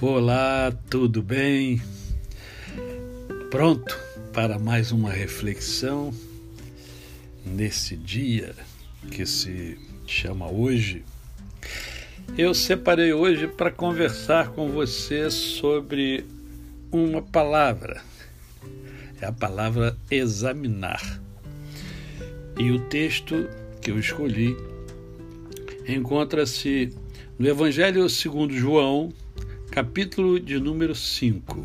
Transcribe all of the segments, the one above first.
Olá, tudo bem? Pronto para mais uma reflexão nesse dia que se chama hoje. Eu separei hoje para conversar com você sobre uma palavra. É a palavra examinar. E o texto que eu escolhi encontra-se no Evangelho segundo João, capítulo de número 5,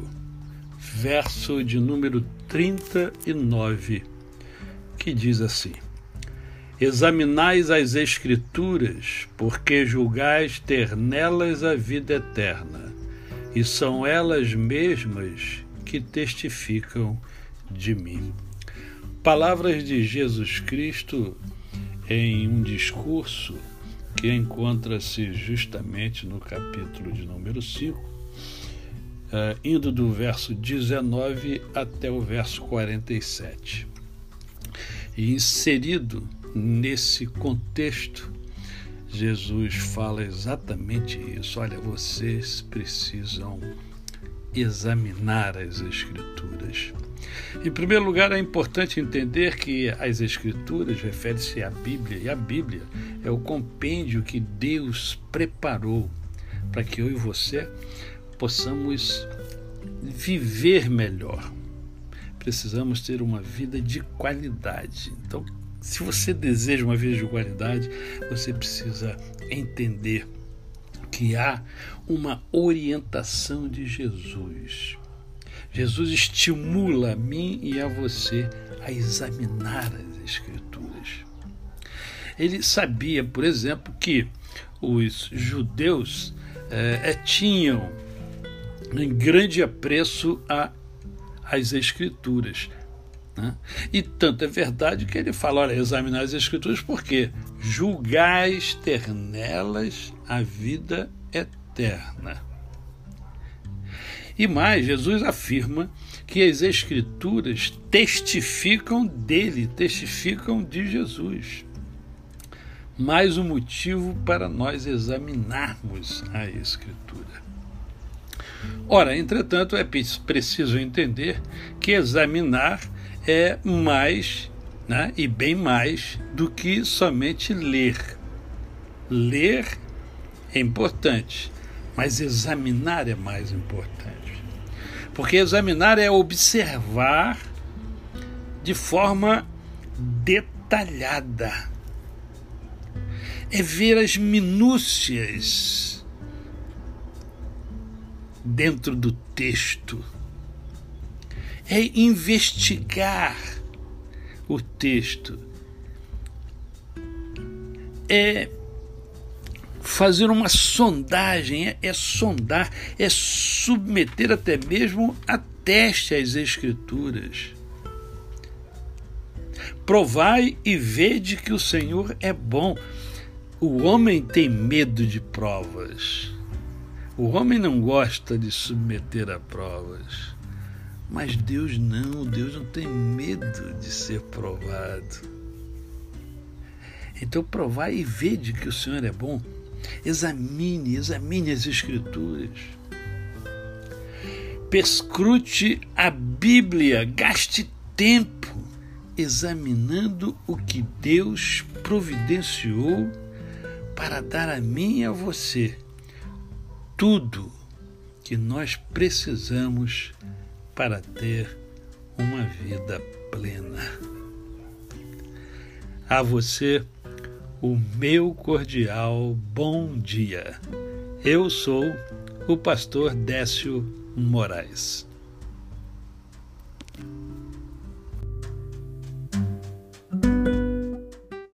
verso de número 39, que diz assim: Examinais as Escrituras, porque julgais ter nelas a vida eterna, e são elas mesmas que testificam de mim. Palavras de Jesus Cristo em um discurso que encontra-se justamente no capítulo de número 5, uh, indo do verso 19 até o verso 47. E inserido nesse contexto, Jesus fala exatamente isso. Olha, vocês precisam examinar as Escrituras. Em primeiro lugar, é importante entender que as Escrituras refere-se à Bíblia, e a Bíblia é o compêndio que Deus preparou para que eu e você possamos viver melhor. Precisamos ter uma vida de qualidade. Então, se você deseja uma vida de qualidade, você precisa entender que há uma orientação de Jesus. Jesus estimula a mim e a você a examinar as Escrituras. Ele sabia, por exemplo, que os judeus eh, tinham em grande apreço a, as Escrituras. Né? E tanto é verdade que ele fala: olha, examinar as Escrituras, porque julgais ter nelas a vida eterna. E mais, Jesus afirma que as Escrituras testificam dele, testificam de Jesus. Mais um motivo para nós examinarmos a Escritura. Ora, entretanto, é preciso entender que examinar é mais né, e bem mais do que somente ler. Ler é importante, mas examinar é mais importante. Porque examinar é observar de forma detalhada. É ver as minúcias dentro do texto. É investigar o texto. É fazer uma sondagem, é, é, sondar, é submeter até mesmo a teste às Escrituras. Provai e vede que o Senhor é bom. O homem tem medo de provas. O homem não gosta de submeter a provas. Mas Deus não, Deus não tem medo de ser provado. Então provai e vede que o Senhor é bom. Examine, examine as Escrituras. Perscrute a Bíblia, gaste tempo examinando o que Deus providenciou para dar a mim e a você tudo que nós precisamos para ter uma vida plena. A você, o meu cordial bom dia. Eu sou o pastor Décio Moraes.